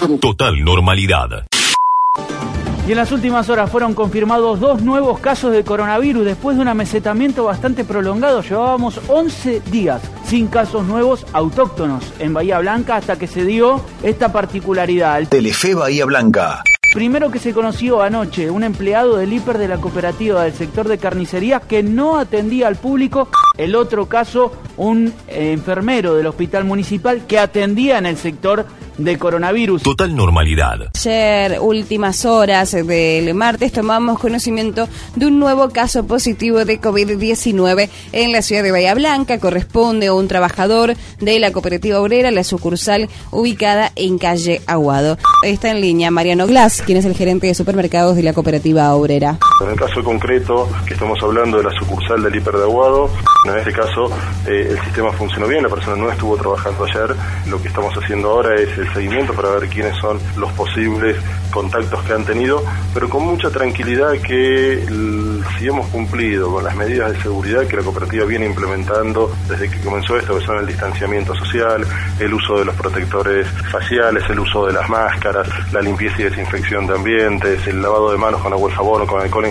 Total normalidad. Y en las últimas horas fueron confirmados dos nuevos casos de coronavirus después de un amesetamiento bastante prolongado. Llevábamos 11 días sin casos nuevos autóctonos en Bahía Blanca hasta que se dio esta particularidad. Telefe Bahía Blanca. Primero que se conoció anoche, un empleado del hiper de la cooperativa del sector de carnicería que no atendía al público. El otro caso, un enfermero del hospital municipal que atendía en el sector de coronavirus. Total normalidad. Ayer, últimas horas del martes, tomamos conocimiento de un nuevo caso positivo de COVID-19 en la ciudad de Bahía Blanca. Corresponde a un trabajador de la cooperativa obrera, la sucursal ubicada en calle Aguado. Está en línea Mariano Glass, quien es el gerente de supermercados de la cooperativa obrera. En el caso concreto que estamos hablando de la sucursal del hiper de Aguado, en este caso eh, el sistema funcionó bien, la persona no estuvo trabajando ayer. Lo que estamos haciendo ahora es el seguimiento para ver quiénes son los posibles contactos que han tenido, pero con mucha tranquilidad que si hemos cumplido con las medidas de seguridad que la cooperativa viene implementando desde que comenzó esto, que son el distanciamiento social, el uso de los protectores faciales, el uso de las máscaras, la limpieza y desinfección de ambientes, el lavado de manos con agua y jabón o con alcohol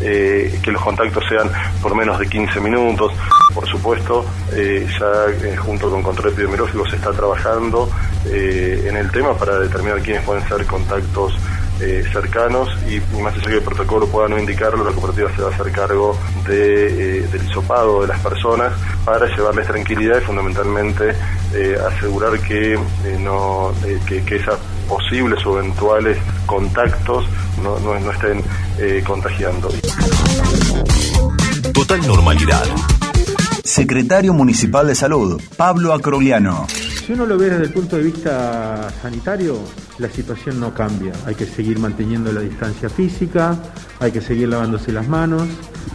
eh, que los contactos sean por menos de 15 minutos. Por supuesto, eh, ya eh, junto con control epidemiológico se está trabajando en el tema para determinar quiénes pueden ser contactos cercanos y, más allá que el protocolo pueda no indicarlo, la cooperativa se va a hacer cargo de, del hisopado de las personas para llevarles tranquilidad y fundamentalmente asegurar que, no, que, que esas posibles o eventuales contactos no, no, no estén contagiando. Total normalidad. Secretario Municipal de Salud, Pablo Acrogliano. Si uno lo ve desde el punto de vista sanitario, la situación no cambia. Hay que seguir manteniendo la distancia física, hay que seguir lavándose las manos,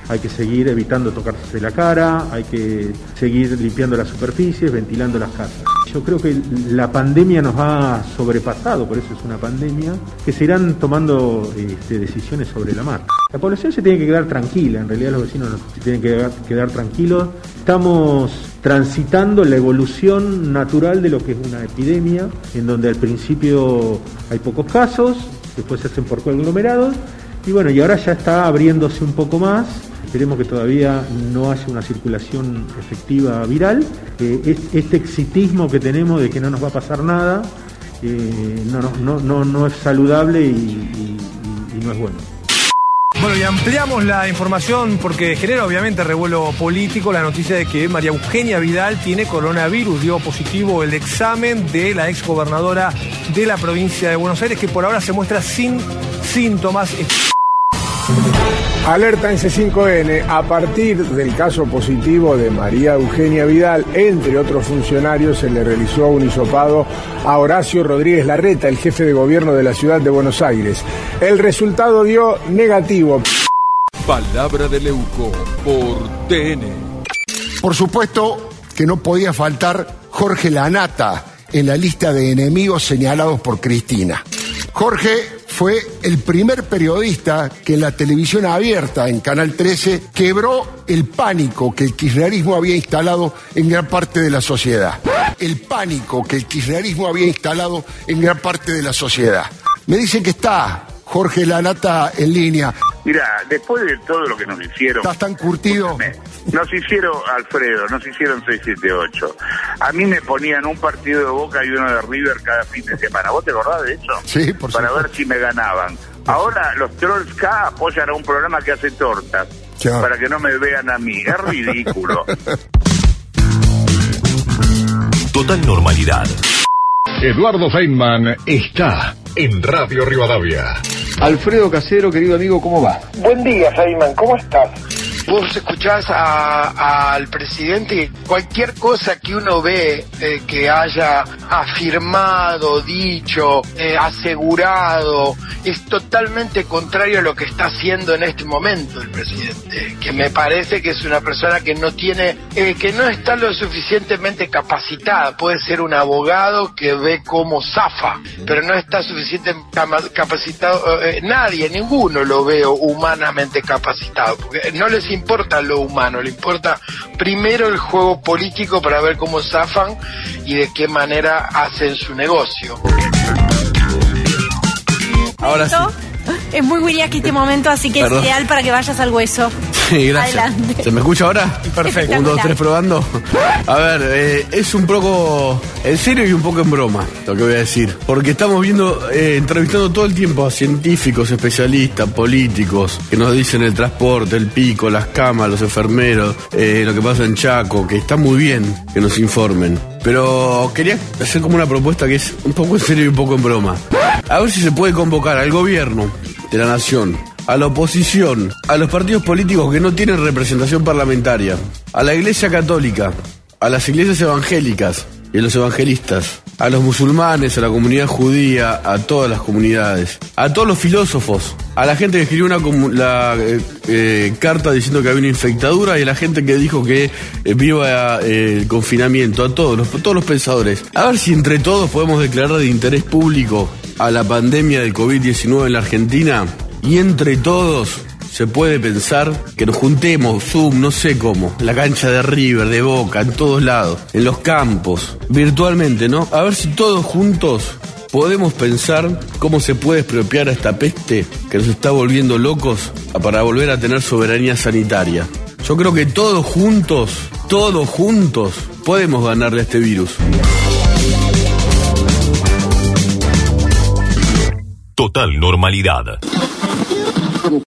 hay que seguir evitando tocarse la cara, hay que seguir limpiando las superficies, ventilando las casas. Yo creo que la pandemia nos ha sobrepasado, por eso es una pandemia, que se irán tomando este, decisiones sobre la marcha. La población se tiene que quedar tranquila, en realidad los vecinos se tienen que quedar, quedar tranquilos. Estamos transitando la evolución natural de lo que es una epidemia, en donde al principio hay pocos casos, después se hacen por conglomerados, y bueno, y ahora ya está abriéndose un poco más, Esperemos que todavía no haya una circulación efectiva viral. Este exitismo que tenemos de que no nos va a pasar nada eh, no, es saludable y, y, y no es bueno. Bueno, y ampliamos la información porque genera obviamente revuelo político la noticia de que María Eugenia Vidal tiene coronavirus. Dio positivo el examen de la exgobernadora de la provincia de Buenos Aires, que por ahora se muestra sin síntomas. Alerta en C5N, a partir del caso positivo de María Eugenia Vidal, entre otros funcionarios, se le realizó un hisopado a Horacio Rodríguez Larreta, el jefe de gobierno de la ciudad de Buenos Aires. El resultado dio negativo. Palabra de Leuco por TN. Por supuesto que no podía faltar Jorge Lanata en la lista de enemigos señalados por Cristina. Jorge fue el primer periodista que en la televisión abierta, en Canal 13, quebró el pánico que el kirchnerismo había instalado en gran parte de la sociedad. El pánico que el kirchnerismo había instalado en gran parte de la sociedad. Me dicen que está Jorge Lanata en línea. Mira, después de todo lo que nos hicieron. ¿Estás tan curtido? Nos hicieron, Alfredo, nos hicieron 678. A mí me ponían un partido de Boca y uno de River cada fin de semana. ¿Vos te acordás de eso? Sí, por Para ver si me ganaban. Ahora los trolls K apoyan a un programa que hace tortas. Para que no me vean a mí. Es ridículo. Total normalidad. Eduardo Feynman está en Radio Rivadavia. Alfredo Casero, querido amigo, ¿cómo va? Buen día, Feynman, ¿cómo estás? Vos escuchás al presidente, cualquier cosa que uno ve eh, que haya afirmado, dicho, eh, asegurado, es totalmente contrario a lo que está haciendo en este momento el presidente, que me parece que es una persona que no tiene, eh, que no está lo suficientemente capacitada, puede ser un abogado que ve cómo zafa, pero no está suficientemente capacitado, nadie, ninguno lo veo humanamente capacitado, porque no les importa lo humano, le importa primero el juego político para ver cómo zafan y de qué manera hacen su negocio. Ahora sí. Es muy William este momento, así que Perdón. es ideal para que vayas al hueso. Sí, gracias. Adelante. ¿Se me escucha ahora? Perfecto. Un, dos, tres, probando. A ver, eh, es un poco en serio y un poco en broma lo que voy a decir. Porque estamos viendo, eh, entrevistando todo el tiempo a científicos, especialistas, políticos, que nos dicen el transporte, el pico, las camas, los enfermeros, eh, lo que pasa en Chaco, que está muy bien que nos informen. Pero quería hacer como una propuesta que es un poco en serio y un poco en broma. A ver si se puede convocar al gobierno de la nación, a la oposición, a los partidos políticos que no tienen representación parlamentaria, a la Iglesia Católica, a las iglesias evangélicas y a los evangelistas, a los musulmanes, a la comunidad judía, a todas las comunidades, a todos los filósofos, a la gente que escribió una la, eh, eh, carta diciendo que había una infectadura y a la gente que dijo que eh, viva el confinamiento, a todos los, todos los pensadores. A ver si entre todos podemos declarar de interés público a la pandemia del COVID-19 en la Argentina y entre todos se puede pensar que nos juntemos, Zoom, no sé cómo, la cancha de River, de Boca, en todos lados, en los campos, virtualmente, ¿no? A ver si todos juntos podemos pensar cómo se puede expropiar a esta peste que nos está volviendo locos para volver a tener soberanía sanitaria. Yo creo que todos juntos, todos juntos, podemos ganarle a este virus. Total normalidad.